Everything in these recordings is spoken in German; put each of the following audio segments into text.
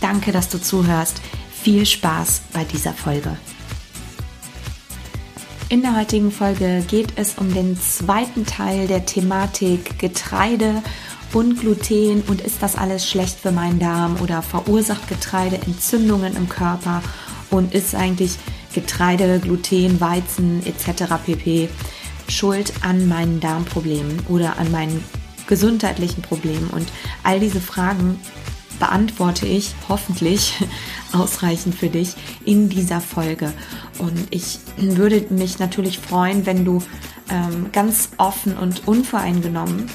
Danke, dass du zuhörst. Viel Spaß bei dieser Folge. In der heutigen Folge geht es um den zweiten Teil der Thematik Getreide und Gluten und ist das alles schlecht für meinen Darm oder verursacht Getreide Entzündungen im Körper und ist eigentlich Getreide, Gluten, Weizen etc. pp. schuld an meinen Darmproblemen oder an meinen gesundheitlichen Problemen und all diese Fragen beantworte ich hoffentlich ausreichend für dich in dieser Folge. Und ich würde mich natürlich freuen, wenn du ähm, ganz offen und unvoreingenommen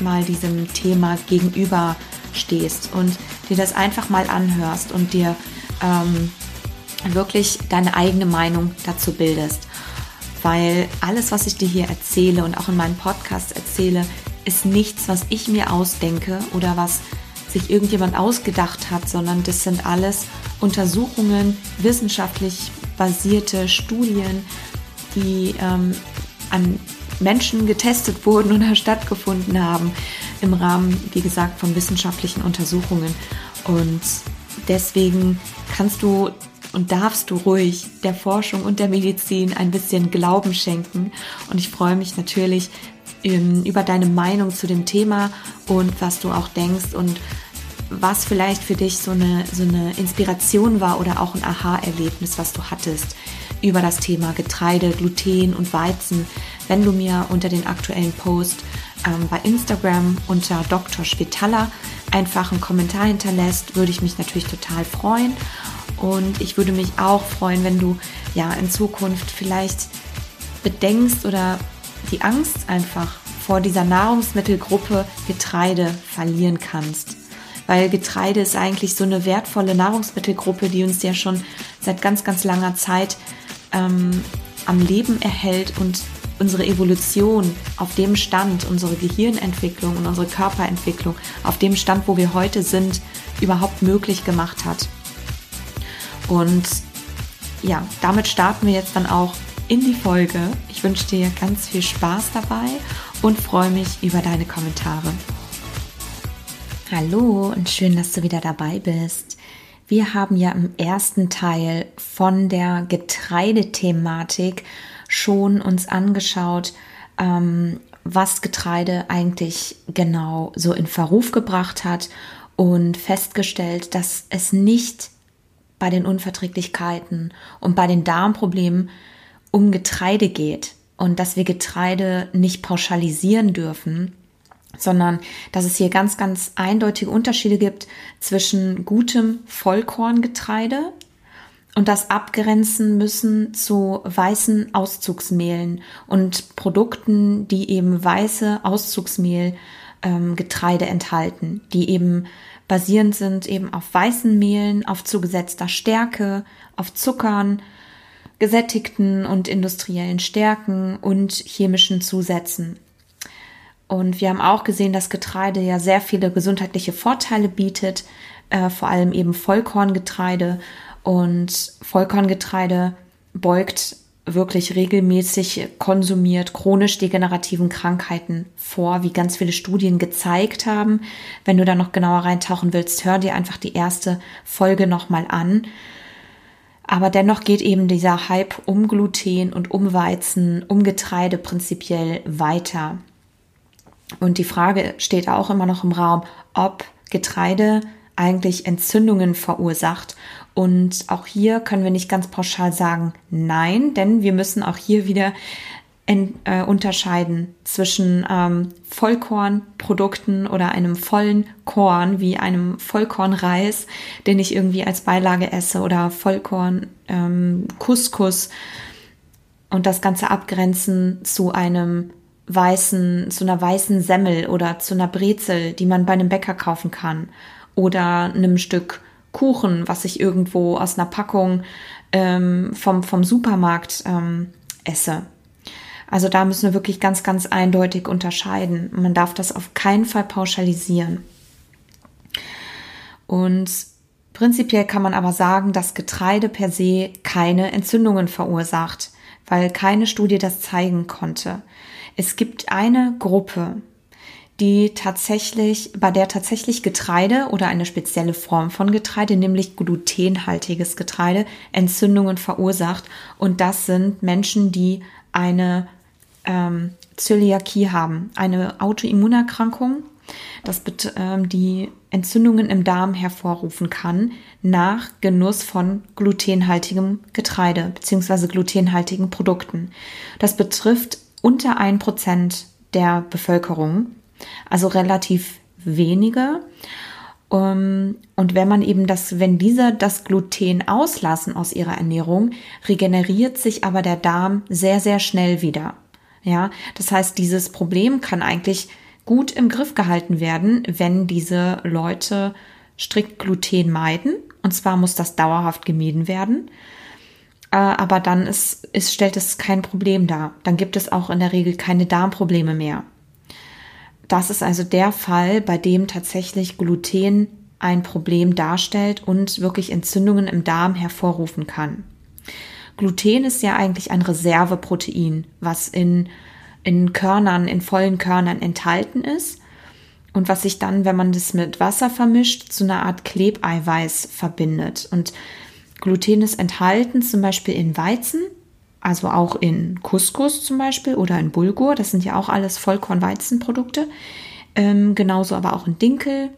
mal diesem Thema gegenüber stehst und dir das einfach mal anhörst und dir ähm, wirklich deine eigene Meinung dazu bildest. Weil alles, was ich dir hier erzähle und auch in meinem Podcast erzähle, ist nichts, was ich mir ausdenke oder was sich irgendjemand ausgedacht hat, sondern das sind alles Untersuchungen, wissenschaftlich basierte Studien, die ähm, an Menschen getestet wurden oder stattgefunden haben im Rahmen, wie gesagt, von wissenschaftlichen Untersuchungen. Und deswegen kannst du und darfst du ruhig der Forschung und der Medizin ein bisschen Glauben schenken. Und ich freue mich natürlich ähm, über deine Meinung zu dem Thema und was du auch denkst und was vielleicht für dich so eine, so eine Inspiration war oder auch ein Aha-Erlebnis, was du hattest über das Thema Getreide, Gluten und Weizen, wenn du mir unter den aktuellen Post ähm, bei Instagram unter Dr. Spitaler einfach einen Kommentar hinterlässt, würde ich mich natürlich total freuen. Und ich würde mich auch freuen, wenn du ja in Zukunft vielleicht bedenkst oder die Angst einfach vor dieser Nahrungsmittelgruppe Getreide verlieren kannst weil Getreide ist eigentlich so eine wertvolle Nahrungsmittelgruppe, die uns ja schon seit ganz, ganz langer Zeit ähm, am Leben erhält und unsere Evolution auf dem Stand, unsere Gehirnentwicklung und unsere Körperentwicklung auf dem Stand, wo wir heute sind, überhaupt möglich gemacht hat. Und ja, damit starten wir jetzt dann auch in die Folge. Ich wünsche dir ganz viel Spaß dabei und freue mich über deine Kommentare. Hallo und schön, dass du wieder dabei bist. Wir haben ja im ersten Teil von der Getreidethematik schon uns angeschaut, ähm, was Getreide eigentlich genau so in Verruf gebracht hat und festgestellt, dass es nicht bei den Unverträglichkeiten und bei den Darmproblemen um Getreide geht und dass wir Getreide nicht pauschalisieren dürfen, sondern dass es hier ganz, ganz eindeutige Unterschiede gibt zwischen gutem Vollkorngetreide und das abgrenzen müssen zu weißen Auszugsmehlen und Produkten, die eben weiße Auszugsmehl ähm, enthalten, die eben basierend sind eben auf weißen Mehlen, auf zugesetzter Stärke, auf Zuckern, gesättigten und industriellen Stärken und chemischen Zusätzen. Und wir haben auch gesehen, dass Getreide ja sehr viele gesundheitliche Vorteile bietet, äh, vor allem eben Vollkorngetreide. Und Vollkorngetreide beugt wirklich regelmäßig konsumiert chronisch degenerativen Krankheiten vor, wie ganz viele Studien gezeigt haben. Wenn du da noch genauer reintauchen willst, hör dir einfach die erste Folge nochmal an. Aber dennoch geht eben dieser Hype um Gluten und um Weizen, um Getreide prinzipiell weiter. Und die Frage steht auch immer noch im Raum, ob Getreide eigentlich Entzündungen verursacht. Und auch hier können wir nicht ganz pauschal sagen, nein, denn wir müssen auch hier wieder in, äh, unterscheiden zwischen ähm, Vollkornprodukten oder einem vollen Korn wie einem Vollkornreis, den ich irgendwie als Beilage esse oder Vollkorn ähm, Couscous und das Ganze abgrenzen zu einem weißen, zu einer weißen Semmel oder zu einer Brezel, die man bei einem Bäcker kaufen kann oder einem Stück Kuchen, was ich irgendwo aus einer Packung ähm, vom, vom Supermarkt ähm, esse. Also da müssen wir wirklich ganz, ganz eindeutig unterscheiden. Man darf das auf keinen Fall pauschalisieren. Und prinzipiell kann man aber sagen, dass Getreide per se keine Entzündungen verursacht, weil keine Studie das zeigen konnte. Es gibt eine Gruppe, die tatsächlich, bei der tatsächlich Getreide oder eine spezielle Form von Getreide, nämlich glutenhaltiges Getreide, Entzündungen verursacht. Und das sind Menschen, die eine ähm, Zöliakie haben, eine Autoimmunerkrankung, das ähm, die Entzündungen im Darm hervorrufen kann nach Genuss von glutenhaltigem Getreide bzw. glutenhaltigen Produkten. Das betrifft unter ein Prozent der Bevölkerung, also relativ wenige. Um, und wenn man eben das, wenn diese das Gluten auslassen aus ihrer Ernährung, regeneriert sich aber der Darm sehr, sehr schnell wieder. Ja, das heißt, dieses Problem kann eigentlich gut im Griff gehalten werden, wenn diese Leute strikt Gluten meiden. Und zwar muss das dauerhaft gemieden werden. Äh, aber dann ist, ist, stellt es kein Problem dar. Dann gibt es auch in der Regel keine Darmprobleme mehr. Das ist also der Fall, bei dem tatsächlich Gluten ein Problem darstellt und wirklich Entzündungen im Darm hervorrufen kann. Gluten ist ja eigentlich ein Reserveprotein, was in, in Körnern, in vollen Körnern enthalten ist und was sich dann, wenn man das mit Wasser vermischt, zu einer Art Klebeiweiß verbindet. Und Gluten ist enthalten zum Beispiel in Weizen, also auch in Couscous zum Beispiel oder in Bulgur. Das sind ja auch alles Vollkornweizenprodukte. Ähm, genauso aber auch in Dinkel.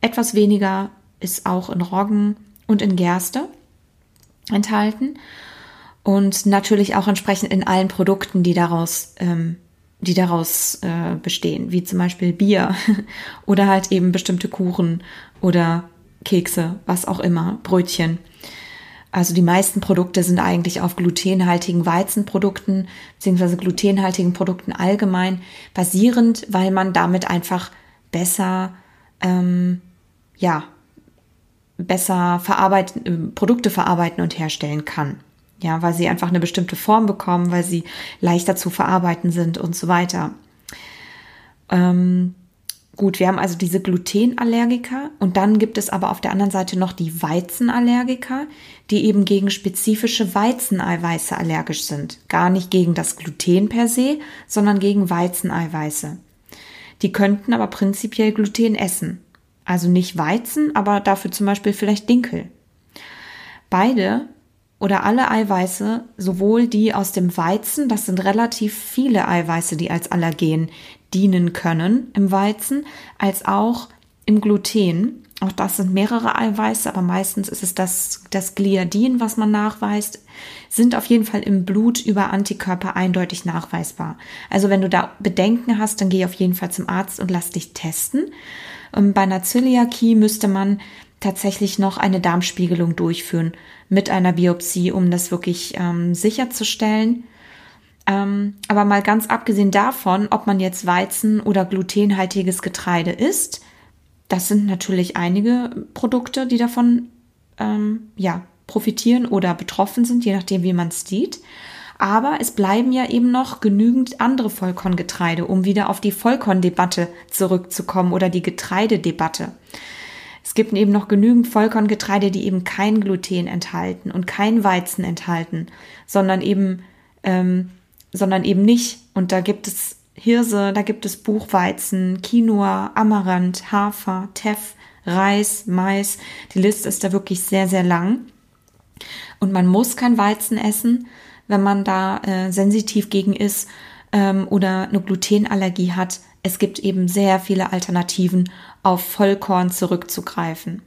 Etwas weniger ist auch in Roggen und in Gerste enthalten und natürlich auch entsprechend in allen Produkten, die daraus, ähm, die daraus äh, bestehen, wie zum Beispiel Bier oder halt eben bestimmte Kuchen oder Kekse, was auch immer, Brötchen. Also die meisten Produkte sind eigentlich auf glutenhaltigen Weizenprodukten beziehungsweise glutenhaltigen Produkten allgemein basierend, weil man damit einfach besser, ähm, ja, besser verarbeiten, äh, Produkte verarbeiten und herstellen kann. Ja, weil sie einfach eine bestimmte Form bekommen, weil sie leichter zu verarbeiten sind und so weiter. Ähm, gut, wir haben also diese Glutenallergiker und dann gibt es aber auf der anderen Seite noch die Weizenallergiker, die eben gegen spezifische Weizeneiweiße allergisch sind. Gar nicht gegen das Gluten per se, sondern gegen Weizeneiweiße. Die könnten aber prinzipiell Gluten essen. Also nicht Weizen, aber dafür zum Beispiel vielleicht Dinkel. Beide oder alle Eiweiße, sowohl die aus dem Weizen, das sind relativ viele Eiweiße, die als Allergen dienen können im Weizen, als auch im Gluten. Auch das sind mehrere Eiweiße, aber meistens ist es das, das Gliadin, was man nachweist, sind auf jeden Fall im Blut über Antikörper eindeutig nachweisbar. Also wenn du da Bedenken hast, dann geh auf jeden Fall zum Arzt und lass dich testen. Ähm, bei einer Zöliakie müsste man tatsächlich noch eine Darmspiegelung durchführen mit einer Biopsie, um das wirklich ähm, sicherzustellen. Ähm, aber mal ganz abgesehen davon, ob man jetzt Weizen oder glutenhaltiges Getreide isst, das sind natürlich einige Produkte, die davon ähm, ja, profitieren oder betroffen sind, je nachdem, wie man es sieht. Aber es bleiben ja eben noch genügend andere Vollkorngetreide, um wieder auf die Vollkorndebatte zurückzukommen oder die Getreidedebatte. Es gibt eben noch genügend Vollkorngetreide, die eben kein Gluten enthalten und kein Weizen enthalten, sondern eben, ähm, sondern eben nicht. Und da gibt es Hirse, da gibt es Buchweizen, Quinoa, Amaranth, Hafer, Teff, Reis, Mais. Die Liste ist da wirklich sehr, sehr lang. Und man muss kein Weizen essen, wenn man da äh, sensitiv gegen ist ähm, oder eine Glutenallergie hat. Es gibt eben sehr viele Alternativen auf Vollkorn zurückzugreifen.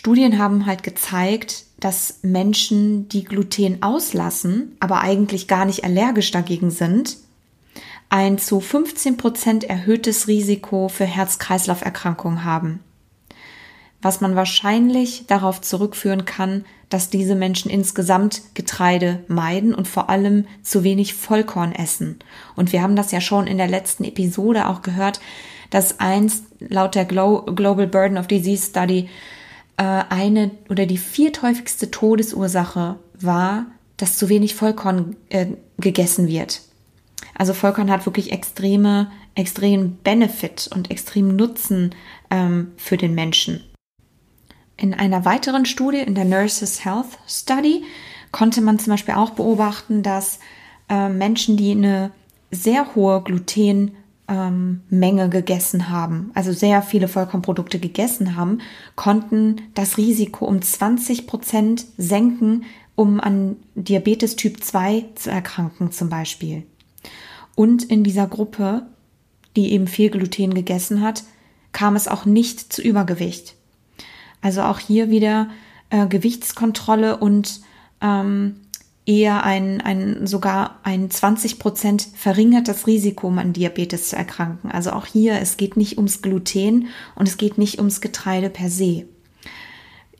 Studien haben halt gezeigt, dass Menschen, die Gluten auslassen, aber eigentlich gar nicht allergisch dagegen sind, ein zu 15 Prozent erhöhtes Risiko für Herz-Kreislauf-Erkrankungen haben. Was man wahrscheinlich darauf zurückführen kann, dass diese Menschen insgesamt Getreide meiden und vor allem zu wenig Vollkorn essen. Und wir haben das ja schon in der letzten Episode auch gehört, dass eins laut der Global Burden of Disease Study eine oder die vierthäufigste Todesursache war, dass zu wenig Vollkorn äh, gegessen wird. Also Vollkorn hat wirklich extreme, extremen Benefit und extremen Nutzen ähm, für den Menschen. In einer weiteren Studie, in der Nurses Health Study, konnte man zum Beispiel auch beobachten, dass äh, Menschen, die eine sehr hohe Gluten ähm, Menge gegessen haben, also sehr viele Vollkornprodukte gegessen haben, konnten das Risiko um 20 Prozent senken, um an Diabetes Typ 2 zu erkranken zum Beispiel. Und in dieser Gruppe, die eben viel Gluten gegessen hat, kam es auch nicht zu Übergewicht. Also auch hier wieder äh, Gewichtskontrolle und ähm, eher ein, ein sogar ein 20 Prozent verringertes Risiko, an Diabetes zu erkranken. Also auch hier, es geht nicht ums Gluten und es geht nicht ums Getreide per se.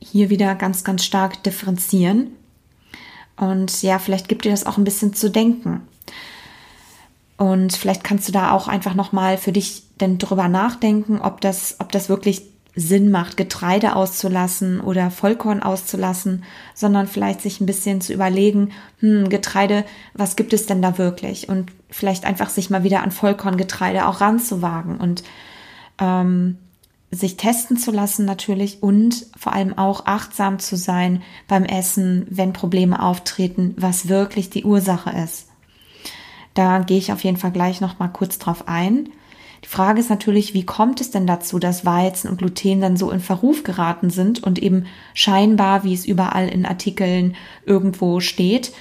Hier wieder ganz, ganz stark differenzieren. Und ja, vielleicht gibt dir das auch ein bisschen zu denken. Und vielleicht kannst du da auch einfach nochmal für dich denn drüber nachdenken, ob das, ob das wirklich Sinn macht, Getreide auszulassen oder Vollkorn auszulassen, sondern vielleicht sich ein bisschen zu überlegen, hm, Getreide, was gibt es denn da wirklich? Und vielleicht einfach sich mal wieder an Vollkorngetreide auch ranzuwagen und ähm, sich testen zu lassen natürlich und vor allem auch achtsam zu sein beim Essen, wenn Probleme auftreten, was wirklich die Ursache ist. Da gehe ich auf jeden Fall gleich noch mal kurz drauf ein. Die Frage ist natürlich, wie kommt es denn dazu, dass Weizen und Gluten dann so in Verruf geraten sind und eben scheinbar, wie es überall in Artikeln irgendwo steht,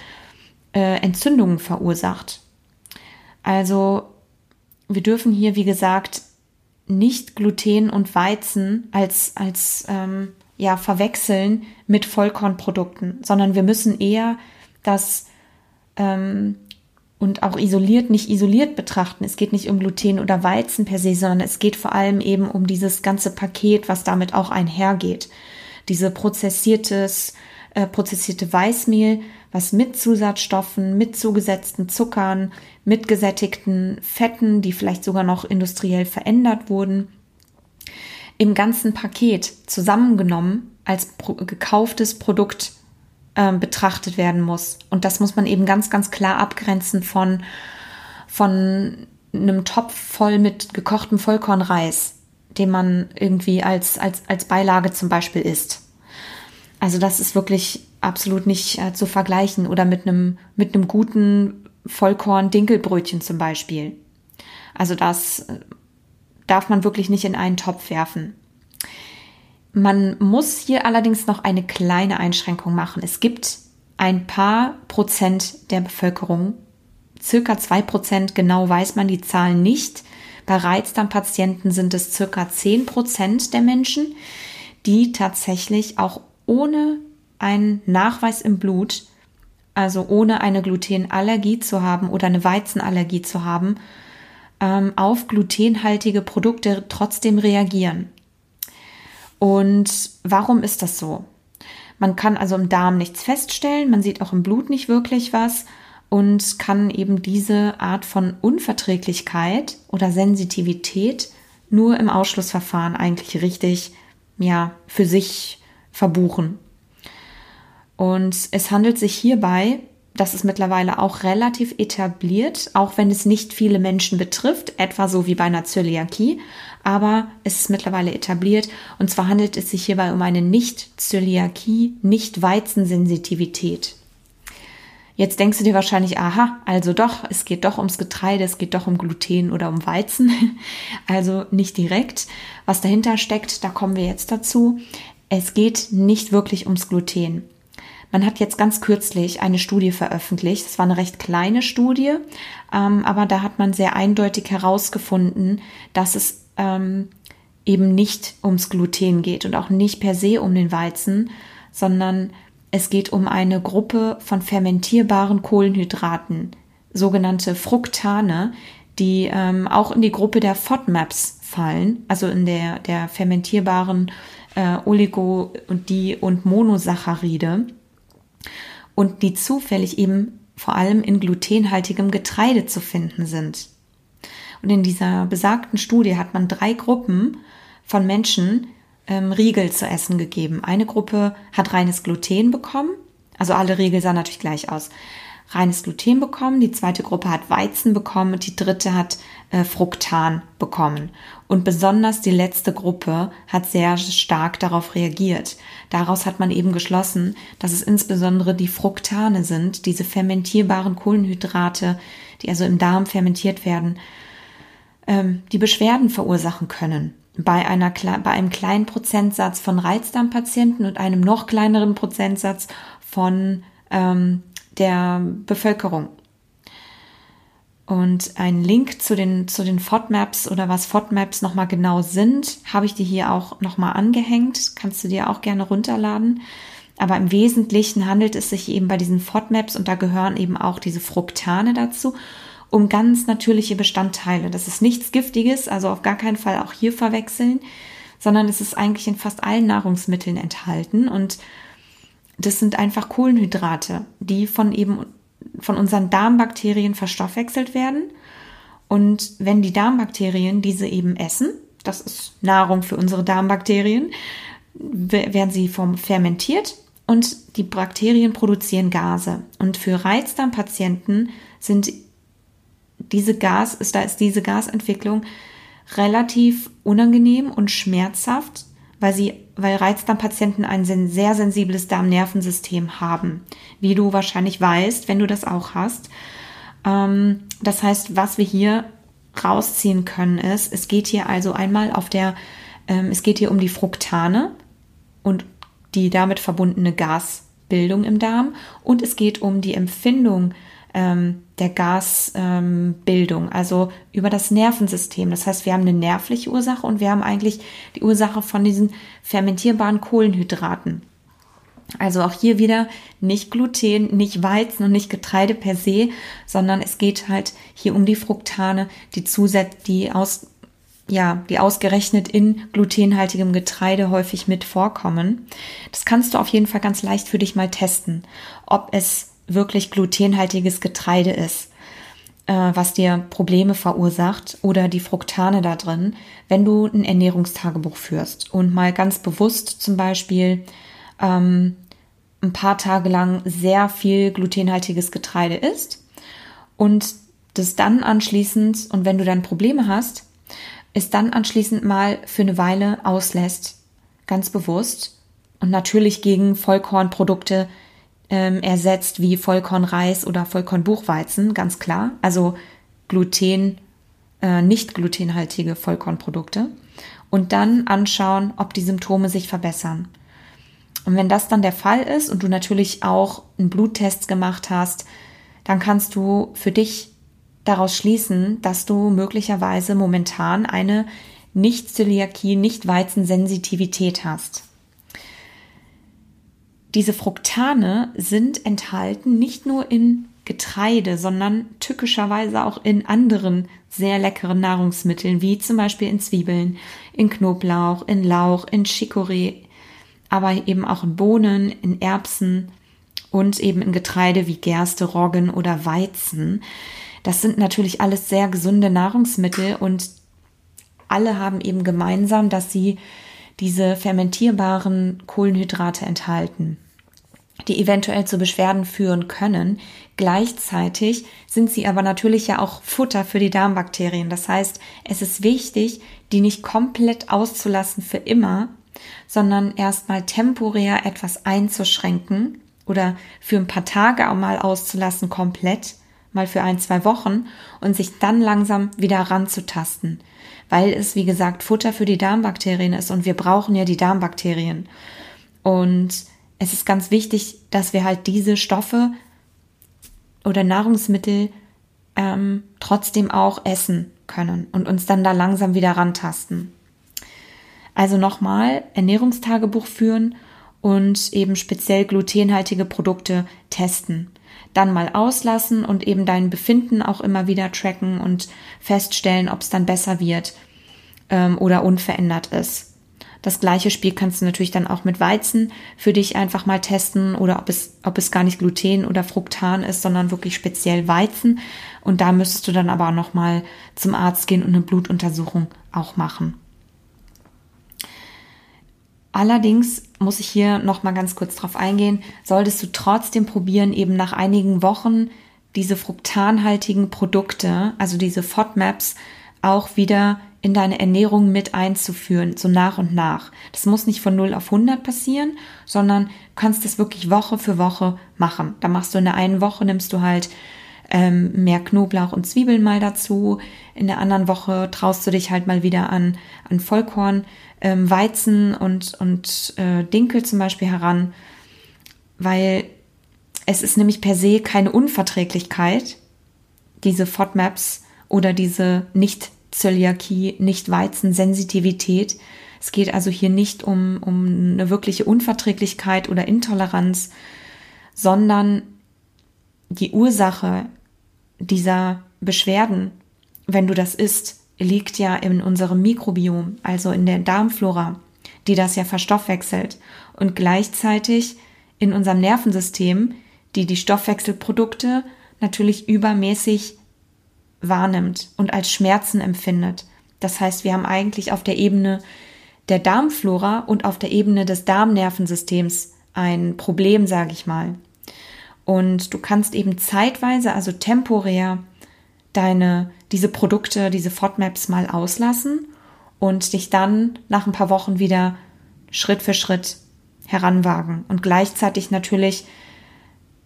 äh, Entzündungen verursacht. Also wir dürfen hier, wie gesagt, nicht Gluten und Weizen als, als ähm, ja, verwechseln mit Vollkornprodukten, sondern wir müssen eher das ähm, und auch isoliert nicht isoliert betrachten. Es geht nicht um Gluten oder Weizen per se, sondern es geht vor allem eben um dieses ganze Paket, was damit auch einhergeht. Diese prozessiertes, äh, prozessierte Weißmehl, was mit Zusatzstoffen, mit zugesetzten Zuckern, mit gesättigten Fetten, die vielleicht sogar noch industriell verändert wurden, im ganzen Paket zusammengenommen als pro gekauftes Produkt ähm, betrachtet werden muss. Und das muss man eben ganz, ganz klar abgrenzen von, von einem Topf voll mit gekochtem Vollkornreis, den man irgendwie als, als, als Beilage zum Beispiel isst. Also das ist wirklich absolut nicht äh, zu vergleichen oder mit einem, mit einem guten Vollkorn-Dinkelbrötchen zum Beispiel. Also das äh, darf man wirklich nicht in einen Topf werfen. Man muss hier allerdings noch eine kleine Einschränkung machen. Es gibt ein paar Prozent der Bevölkerung, circa zwei Prozent, genau weiß man die Zahlen nicht. Bei Reizdarmpatienten sind es circa zehn Prozent der Menschen, die tatsächlich auch ohne einen Nachweis im Blut, also ohne eine Glutenallergie zu haben oder eine Weizenallergie zu haben, ähm, auf glutenhaltige Produkte trotzdem reagieren. Und warum ist das so? Man kann also im Darm nichts feststellen, man sieht auch im Blut nicht wirklich was und kann eben diese Art von Unverträglichkeit oder Sensitivität nur im Ausschlussverfahren eigentlich richtig, ja, für sich verbuchen. Und es handelt sich hierbei, das ist mittlerweile auch relativ etabliert, auch wenn es nicht viele Menschen betrifft, etwa so wie bei einer Zöliakie, aber es ist mittlerweile etabliert und zwar handelt es sich hierbei um eine Nicht-Zöliakie, Nicht-Weizensensitivität. Jetzt denkst du dir wahrscheinlich, aha, also doch, es geht doch ums Getreide, es geht doch um Gluten oder um Weizen. Also nicht direkt. Was dahinter steckt, da kommen wir jetzt dazu. Es geht nicht wirklich ums Gluten. Man hat jetzt ganz kürzlich eine Studie veröffentlicht. Es war eine recht kleine Studie, ähm, aber da hat man sehr eindeutig herausgefunden, dass es ähm, eben nicht ums Gluten geht und auch nicht per se um den Weizen, sondern es geht um eine Gruppe von fermentierbaren Kohlenhydraten, sogenannte Fructane, die ähm, auch in die Gruppe der FODMAPs fallen, also in der, der fermentierbaren äh, Oligo- und die und Monosaccharide und die zufällig eben vor allem in glutenhaltigem Getreide zu finden sind. Und in dieser besagten Studie hat man drei Gruppen von Menschen ähm, Riegel zu essen gegeben. Eine Gruppe hat reines Gluten bekommen, also alle Riegel sahen natürlich gleich aus. Reines Gluten bekommen, die zweite Gruppe hat Weizen bekommen und die dritte hat äh, Fructan bekommen. Und besonders die letzte Gruppe hat sehr stark darauf reagiert. Daraus hat man eben geschlossen, dass es insbesondere die Fructane sind, diese fermentierbaren Kohlenhydrate, die also im Darm fermentiert werden, ähm, die Beschwerden verursachen können. Bei, einer, bei einem kleinen Prozentsatz von Reizdarmpatienten und einem noch kleineren Prozentsatz von ähm, der Bevölkerung. Und ein Link zu den, zu den FODMAPs oder was FODMAPs nochmal genau sind, habe ich dir hier auch nochmal angehängt. Kannst du dir auch gerne runterladen. Aber im Wesentlichen handelt es sich eben bei diesen FODMAPs und da gehören eben auch diese Fructane dazu, um ganz natürliche Bestandteile. Das ist nichts Giftiges, also auf gar keinen Fall auch hier verwechseln, sondern es ist eigentlich in fast allen Nahrungsmitteln enthalten und das sind einfach Kohlenhydrate, die von eben von unseren Darmbakterien verstoffwechselt werden. Und wenn die Darmbakterien diese eben essen, das ist Nahrung für unsere Darmbakterien, werden sie vom fermentiert und die Bakterien produzieren Gase. Und für Reizdarmpatienten sind diese Gas, ist, da ist diese Gasentwicklung relativ unangenehm und schmerzhaft, weil sie, weil Reizdarmpatienten ein sehr sensibles Darmnervensystem haben, wie du wahrscheinlich weißt, wenn du das auch hast. Ähm, das heißt, was wir hier rausziehen können, ist, es geht hier also einmal auf der, ähm, es geht hier um die Fructane und die damit verbundene Gasbildung im Darm und es geht um die Empfindung ähm, der Gasbildung, ähm, also über das Nervensystem. Das heißt, wir haben eine nervliche Ursache und wir haben eigentlich die Ursache von diesen fermentierbaren Kohlenhydraten. Also auch hier wieder nicht Gluten, nicht Weizen und nicht Getreide per se, sondern es geht halt hier um die Fructane, die zusätzlich, die aus, ja, die ausgerechnet in glutenhaltigem Getreide häufig mit vorkommen. Das kannst du auf jeden Fall ganz leicht für dich mal testen, ob es wirklich glutenhaltiges Getreide ist, äh, was dir Probleme verursacht oder die Fructane da drin, wenn du ein Ernährungstagebuch führst und mal ganz bewusst zum Beispiel ähm, ein paar Tage lang sehr viel glutenhaltiges Getreide isst und das dann anschließend, und wenn du dann Probleme hast, es dann anschließend mal für eine Weile auslässt, ganz bewusst und natürlich gegen Vollkornprodukte ähm, ersetzt wie Vollkornreis oder Vollkornbuchweizen, ganz klar. Also Gluten, äh, nicht glutenhaltige Vollkornprodukte. Und dann anschauen, ob die Symptome sich verbessern. Und wenn das dann der Fall ist und du natürlich auch einen Bluttest gemacht hast, dann kannst du für dich daraus schließen, dass du möglicherweise momentan eine Nicht-Zöliakie, Nicht-Weizensensitivität hast. Diese Fructane sind enthalten nicht nur in Getreide, sondern tückischerweise auch in anderen sehr leckeren Nahrungsmitteln, wie zum Beispiel in Zwiebeln, in Knoblauch, in Lauch, in Chicorée, aber eben auch in Bohnen, in Erbsen und eben in Getreide wie Gerste, Roggen oder Weizen. Das sind natürlich alles sehr gesunde Nahrungsmittel und alle haben eben gemeinsam, dass sie diese fermentierbaren Kohlenhydrate enthalten, die eventuell zu Beschwerden führen können. Gleichzeitig sind sie aber natürlich ja auch Futter für die Darmbakterien. Das heißt, es ist wichtig, die nicht komplett auszulassen für immer, sondern erstmal temporär etwas einzuschränken oder für ein paar Tage auch mal auszulassen komplett, mal für ein, zwei Wochen und sich dann langsam wieder ranzutasten weil es, wie gesagt, Futter für die Darmbakterien ist und wir brauchen ja die Darmbakterien. Und es ist ganz wichtig, dass wir halt diese Stoffe oder Nahrungsmittel ähm, trotzdem auch essen können und uns dann da langsam wieder rantasten. Also nochmal Ernährungstagebuch führen und eben speziell glutenhaltige Produkte testen dann mal auslassen und eben dein Befinden auch immer wieder tracken und feststellen, ob es dann besser wird ähm, oder unverändert ist. Das gleiche Spiel kannst du natürlich dann auch mit Weizen für dich einfach mal testen oder ob es, ob es gar nicht Gluten oder Fructan ist, sondern wirklich speziell Weizen. Und da müsstest du dann aber auch nochmal zum Arzt gehen und eine Blutuntersuchung auch machen. Allerdings muss ich hier noch mal ganz kurz drauf eingehen, solltest du trotzdem probieren, eben nach einigen Wochen diese fruktanhaltigen Produkte, also diese FODMAPs, auch wieder in deine Ernährung mit einzuführen, so nach und nach. Das muss nicht von 0 auf 100 passieren, sondern du kannst das wirklich Woche für Woche machen. Da machst du in der einen Woche, nimmst du halt ähm, mehr Knoblauch und Zwiebeln mal dazu. In der anderen Woche traust du dich halt mal wieder an, an Vollkorn, ähm, Weizen und, und äh, Dinkel zum Beispiel heran, weil es ist nämlich per se keine Unverträglichkeit, diese FODMAPs oder diese Nicht-Zöliakie, Nicht-Weizen-Sensitivität. Es geht also hier nicht um, um eine wirkliche Unverträglichkeit oder Intoleranz, sondern die Ursache dieser Beschwerden, wenn du das isst, liegt ja in unserem Mikrobiom, also in der Darmflora, die das ja verstoffwechselt und gleichzeitig in unserem Nervensystem, die die Stoffwechselprodukte natürlich übermäßig wahrnimmt und als Schmerzen empfindet. Das heißt, wir haben eigentlich auf der Ebene der Darmflora und auf der Ebene des Darmnervensystems ein Problem, sage ich mal. Und du kannst eben zeitweise, also temporär, deine, diese Produkte, diese FODMAPs mal auslassen und dich dann nach ein paar Wochen wieder Schritt für Schritt heranwagen und gleichzeitig natürlich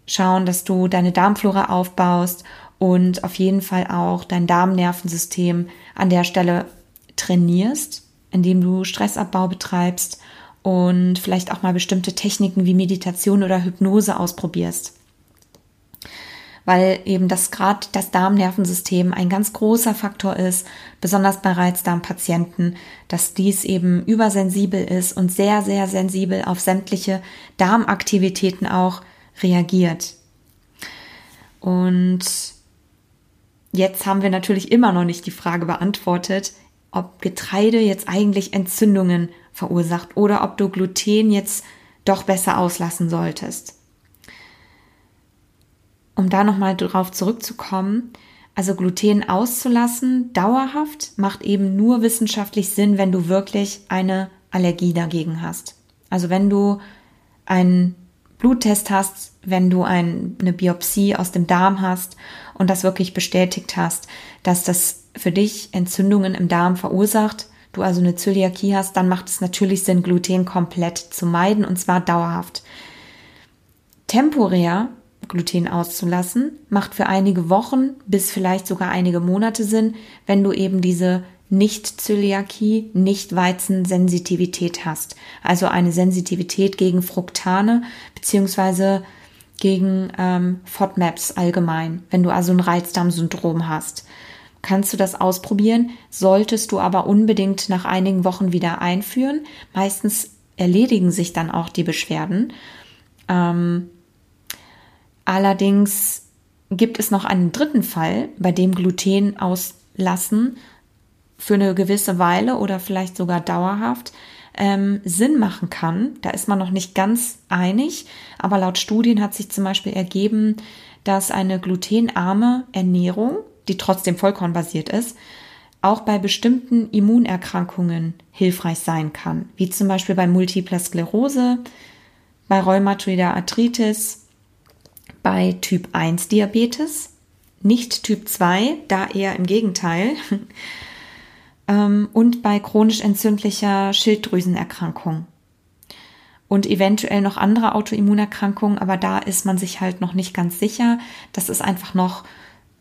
schauen, dass du deine Darmflora aufbaust und auf jeden Fall auch dein Darmnervensystem an der Stelle trainierst, indem du Stressabbau betreibst und vielleicht auch mal bestimmte Techniken wie Meditation oder Hypnose ausprobierst weil eben das gerade das Darmnervensystem ein ganz großer Faktor ist, besonders bei Reizdarmpatienten, dass dies eben übersensibel ist und sehr, sehr sensibel auf sämtliche Darmaktivitäten auch reagiert. Und jetzt haben wir natürlich immer noch nicht die Frage beantwortet, ob Getreide jetzt eigentlich Entzündungen verursacht oder ob du Gluten jetzt doch besser auslassen solltest um da nochmal drauf zurückzukommen, also Gluten auszulassen, dauerhaft, macht eben nur wissenschaftlich Sinn, wenn du wirklich eine Allergie dagegen hast. Also wenn du einen Bluttest hast, wenn du ein, eine Biopsie aus dem Darm hast und das wirklich bestätigt hast, dass das für dich Entzündungen im Darm verursacht, du also eine Zöliakie hast, dann macht es natürlich Sinn, Gluten komplett zu meiden und zwar dauerhaft. Temporär Gluten auszulassen, macht für einige Wochen bis vielleicht sogar einige Monate Sinn, wenn du eben diese nicht-Zöliakie, nicht-Weizensensitivität hast. Also eine Sensitivität gegen Fructane beziehungsweise gegen ähm, FODMAPs allgemein, wenn du also ein Reizdarmsyndrom hast. Kannst du das ausprobieren, solltest du aber unbedingt nach einigen Wochen wieder einführen. Meistens erledigen sich dann auch die Beschwerden. Ähm, Allerdings gibt es noch einen dritten Fall, bei dem Gluten auslassen für eine gewisse Weile oder vielleicht sogar dauerhaft ähm, Sinn machen kann. Da ist man noch nicht ganz einig, aber laut Studien hat sich zum Beispiel ergeben, dass eine glutenarme Ernährung, die trotzdem vollkornbasiert ist, auch bei bestimmten Immunerkrankungen hilfreich sein kann, wie zum Beispiel bei Multipler Sklerose, bei Rheumatoider Arthritis, bei Typ 1 Diabetes, nicht Typ 2, da eher im Gegenteil, ähm, und bei chronisch entzündlicher Schilddrüsenerkrankung. Und eventuell noch andere Autoimmunerkrankungen, aber da ist man sich halt noch nicht ganz sicher. Das ist einfach noch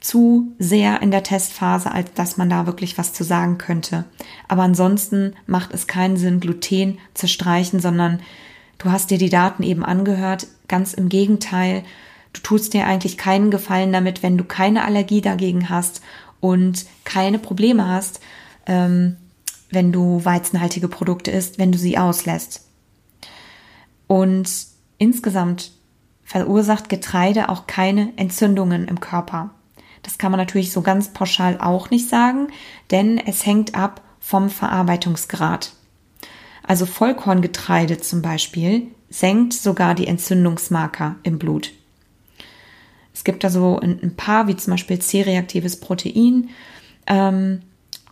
zu sehr in der Testphase, als dass man da wirklich was zu sagen könnte. Aber ansonsten macht es keinen Sinn, Gluten zu streichen, sondern du hast dir die Daten eben angehört. Ganz im Gegenteil, Du tust dir eigentlich keinen Gefallen damit, wenn du keine Allergie dagegen hast und keine Probleme hast, ähm, wenn du weizenhaltige Produkte isst, wenn du sie auslässt. Und insgesamt verursacht Getreide auch keine Entzündungen im Körper. Das kann man natürlich so ganz pauschal auch nicht sagen, denn es hängt ab vom Verarbeitungsgrad. Also Vollkorngetreide zum Beispiel senkt sogar die Entzündungsmarker im Blut. Es gibt da so ein, paar, wie zum Beispiel C-reaktives Protein, ähm,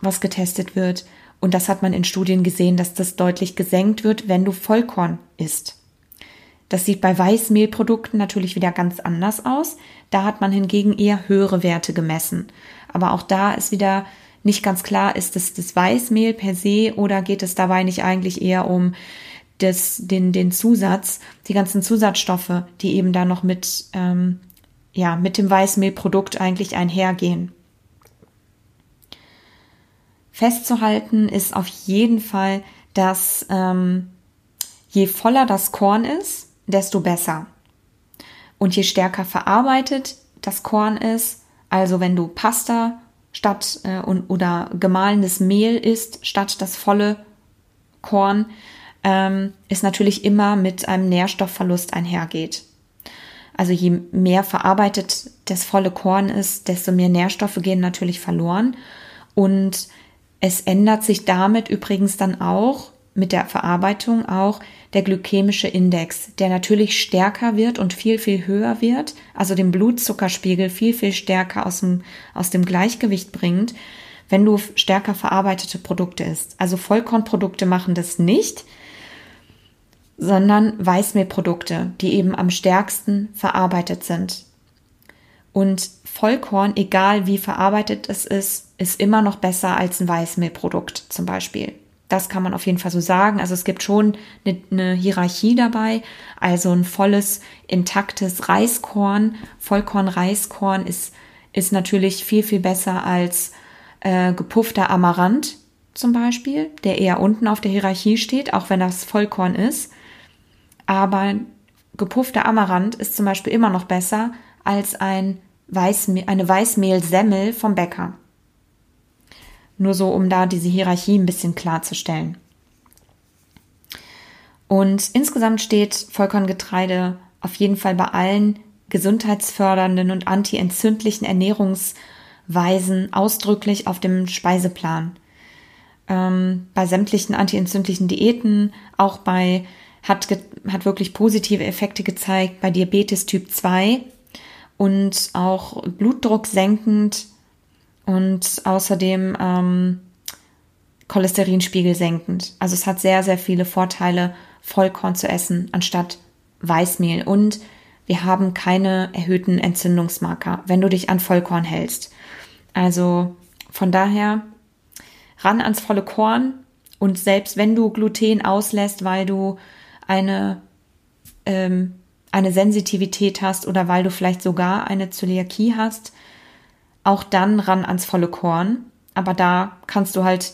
was getestet wird. Und das hat man in Studien gesehen, dass das deutlich gesenkt wird, wenn du Vollkorn isst. Das sieht bei Weißmehlprodukten natürlich wieder ganz anders aus. Da hat man hingegen eher höhere Werte gemessen. Aber auch da ist wieder nicht ganz klar, ist es das Weißmehl per se oder geht es dabei nicht eigentlich eher um das, den, den Zusatz, die ganzen Zusatzstoffe, die eben da noch mit, ähm, ja, mit dem Weißmehlprodukt eigentlich einhergehen. Festzuhalten ist auf jeden Fall, dass ähm, je voller das Korn ist, desto besser. Und je stärker verarbeitet das Korn ist, also wenn du Pasta statt äh, und, oder gemahlenes Mehl isst statt das volle Korn, ähm, ist natürlich immer mit einem Nährstoffverlust einhergeht. Also je mehr verarbeitet das volle Korn ist, desto mehr Nährstoffe gehen natürlich verloren. Und es ändert sich damit übrigens dann auch mit der Verarbeitung auch der glykämische Index, der natürlich stärker wird und viel, viel höher wird, also den Blutzuckerspiegel viel, viel stärker aus dem, aus dem Gleichgewicht bringt, wenn du stärker verarbeitete Produkte isst. Also Vollkornprodukte machen das nicht, sondern Weißmehlprodukte, die eben am stärksten verarbeitet sind. Und Vollkorn, egal wie verarbeitet es ist, ist immer noch besser als ein Weißmehlprodukt zum Beispiel. Das kann man auf jeden Fall so sagen. Also es gibt schon eine, eine Hierarchie dabei. Also ein volles, intaktes Reiskorn, Vollkorn-Reiskorn ist, ist natürlich viel, viel besser als äh, gepuffter Amaranth zum Beispiel, der eher unten auf der Hierarchie steht, auch wenn das Vollkorn ist. Aber gepuffter Amaranth ist zum Beispiel immer noch besser als ein Weißmehl, eine Weißmehlsemmel vom Bäcker. Nur so, um da diese Hierarchie ein bisschen klarzustellen. Und insgesamt steht Vollkorngetreide auf jeden Fall bei allen gesundheitsfördernden und antientzündlichen Ernährungsweisen ausdrücklich auf dem Speiseplan. Ähm, bei sämtlichen antientzündlichen Diäten, auch bei, hat, hat wirklich positive Effekte gezeigt bei Diabetes Typ 2 und auch Blutdruck senkend und außerdem ähm, Cholesterinspiegel senkend. Also es hat sehr, sehr viele Vorteile, Vollkorn zu essen anstatt Weißmehl. Und wir haben keine erhöhten Entzündungsmarker, wenn du dich an Vollkorn hältst. Also von daher ran ans volle Korn und selbst wenn du Gluten auslässt, weil du eine, ähm, eine Sensitivität hast oder weil du vielleicht sogar eine Zöliakie hast, auch dann ran ans volle Korn. Aber da kannst du halt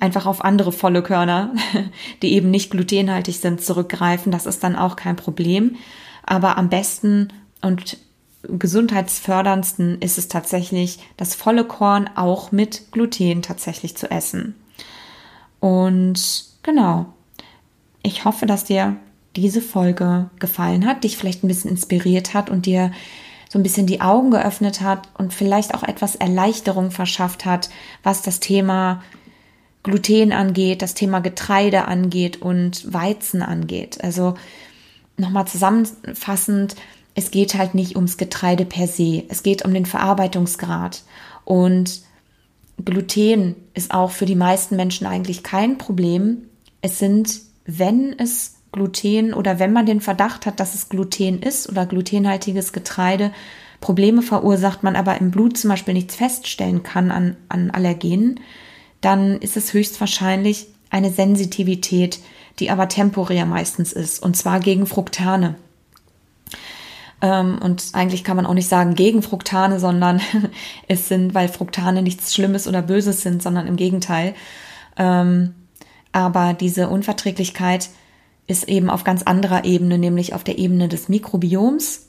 einfach auf andere volle Körner, die eben nicht glutenhaltig sind, zurückgreifen. Das ist dann auch kein Problem. Aber am besten und gesundheitsförderndsten ist es tatsächlich, das volle Korn auch mit Gluten tatsächlich zu essen. Und genau, ich hoffe, dass dir diese Folge gefallen hat, dich vielleicht ein bisschen inspiriert hat und dir so ein bisschen die Augen geöffnet hat und vielleicht auch etwas Erleichterung verschafft hat, was das Thema Gluten angeht, das Thema Getreide angeht und Weizen angeht. Also nochmal zusammenfassend, es geht halt nicht ums Getreide per se, es geht um den Verarbeitungsgrad. Und Gluten ist auch für die meisten Menschen eigentlich kein Problem. Es sind, wenn es Gluten oder wenn man den Verdacht hat, dass es Gluten ist oder glutenhaltiges Getreide, Probleme verursacht, man aber im Blut zum Beispiel nichts feststellen kann an, an Allergenen, dann ist es höchstwahrscheinlich eine Sensitivität, die aber temporär meistens ist, und zwar gegen Fructane. Ähm, und eigentlich kann man auch nicht sagen gegen Fructane, sondern es sind, weil Fructane nichts Schlimmes oder Böses sind, sondern im Gegenteil. Ähm, aber diese Unverträglichkeit ist eben auf ganz anderer Ebene, nämlich auf der Ebene des Mikrobioms,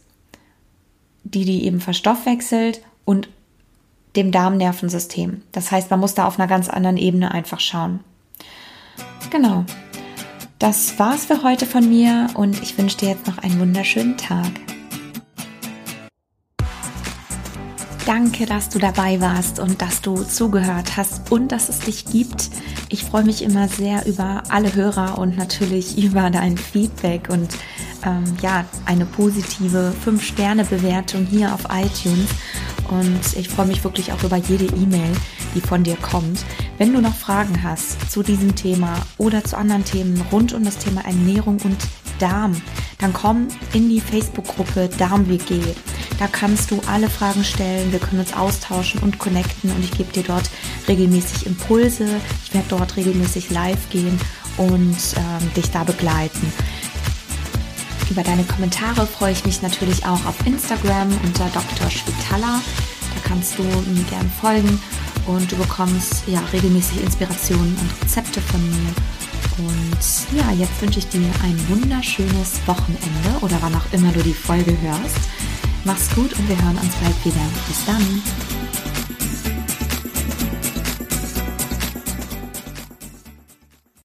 die die eben verstoffwechselt und dem Darmnervensystem. Das heißt, man muss da auf einer ganz anderen Ebene einfach schauen. Genau. Das war's für heute von mir und ich wünsche dir jetzt noch einen wunderschönen Tag. Danke, dass du dabei warst und dass du zugehört hast und dass es dich gibt. Ich freue mich immer sehr über alle Hörer und natürlich über dein Feedback und ähm, ja, eine positive 5-Sterne-Bewertung hier auf iTunes. Und ich freue mich wirklich auch über jede E-Mail, die von dir kommt. Wenn du noch Fragen hast zu diesem Thema oder zu anderen Themen rund um das Thema Ernährung und Darm, dann komm in die Facebook-Gruppe Darm-WG. Da kannst du alle Fragen stellen, wir können uns austauschen und connecten und ich gebe dir dort regelmäßig Impulse. Ich werde dort regelmäßig live gehen und ähm, dich da begleiten. Über deine Kommentare freue ich mich natürlich auch auf Instagram unter Dr. Schwitala. Da kannst du mir gerne folgen und du bekommst ja regelmäßig Inspirationen und Rezepte von mir. Und ja, jetzt wünsche ich dir ein wunderschönes Wochenende oder wann auch immer du die Folge hörst. Mach's gut und wir hören uns bald wieder. Bis dann.